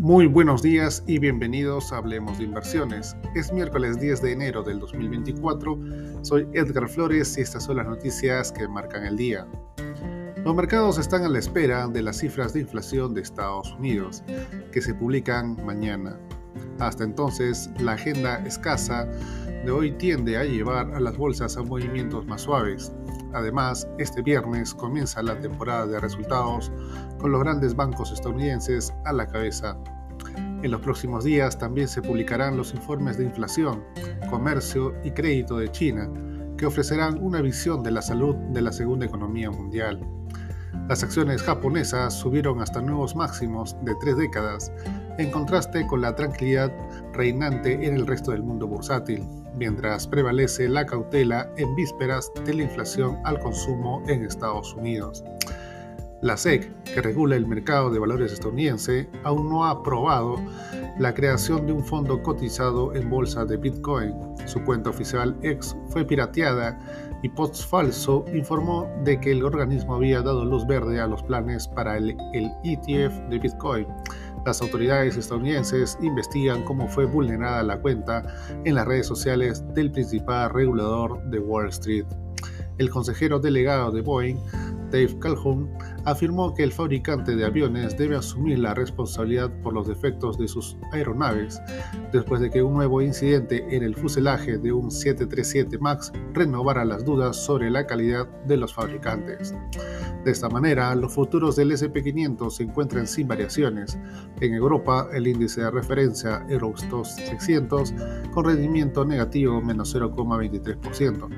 Muy buenos días y bienvenidos a Hablemos de Inversiones. Es miércoles 10 de enero del 2024. Soy Edgar Flores y estas son las noticias que marcan el día. Los mercados están a la espera de las cifras de inflación de Estados Unidos, que se publican mañana. Hasta entonces, la agenda escasa de hoy tiende a llevar a las bolsas a movimientos más suaves. Además, este viernes comienza la temporada de resultados con los grandes bancos estadounidenses a la cabeza. En los próximos días también se publicarán los informes de inflación, comercio y crédito de China, que ofrecerán una visión de la salud de la segunda economía mundial. Las acciones japonesas subieron hasta nuevos máximos de tres décadas, en contraste con la tranquilidad reinante en el resto del mundo bursátil, mientras prevalece la cautela en vísperas de la inflación al consumo en Estados Unidos. La SEC, que regula el mercado de valores estadounidense, aún no ha aprobado la creación de un fondo cotizado en bolsa de Bitcoin. Su cuenta oficial X fue pirateada y Post Falso informó de que el organismo había dado luz verde a los planes para el, el ETF de Bitcoin. Las autoridades estadounidenses investigan cómo fue vulnerada la cuenta en las redes sociales del principal regulador de Wall Street. El consejero delegado de Boeing, Dave Calhoun, afirmó que el fabricante de aviones debe asumir la responsabilidad por los defectos de sus aeronaves, después de que un nuevo incidente en el fuselaje de un 737 MAX renovara las dudas sobre la calidad de los fabricantes. De esta manera, los futuros del SP500 se encuentran sin variaciones. En Europa, el índice de referencia Eurostoxx 600 con rendimiento negativo menos 0,23%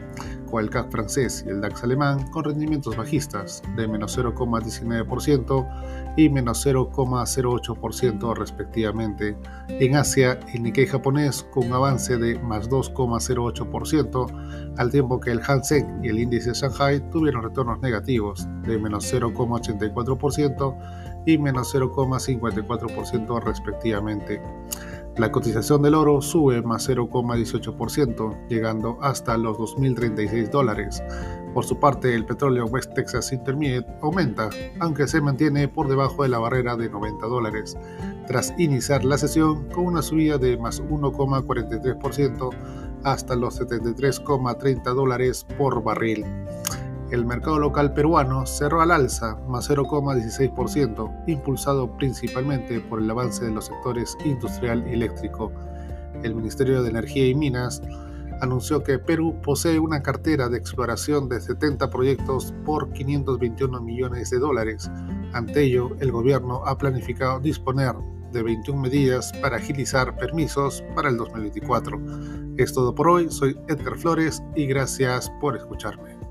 el CAC francés y el DAX alemán con rendimientos bajistas de menos 0,19% y menos 0,08% respectivamente. En Asia, el Nikkei japonés con un avance de más 2,08%, al tiempo que el Hansen y el índice Shanghai tuvieron retornos negativos de menos 0,84% y menos 0,54% respectivamente. La cotización del oro sube más 0,18%, llegando hasta los 2.036 dólares. Por su parte, el petróleo West Texas Intermediate aumenta, aunque se mantiene por debajo de la barrera de 90 dólares, tras iniciar la sesión con una subida de más 1,43% hasta los 73,30 dólares por barril el mercado local peruano cerró al alza, más 0,16%, impulsado principalmente por el avance de los sectores industrial y eléctrico. El Ministerio de Energía y Minas anunció que Perú posee una cartera de exploración de 70 proyectos por 521 millones de dólares. Ante ello, el gobierno ha planificado disponer de 21 medidas para agilizar permisos para el 2024. Es todo por hoy, soy Edgar Flores y gracias por escucharme.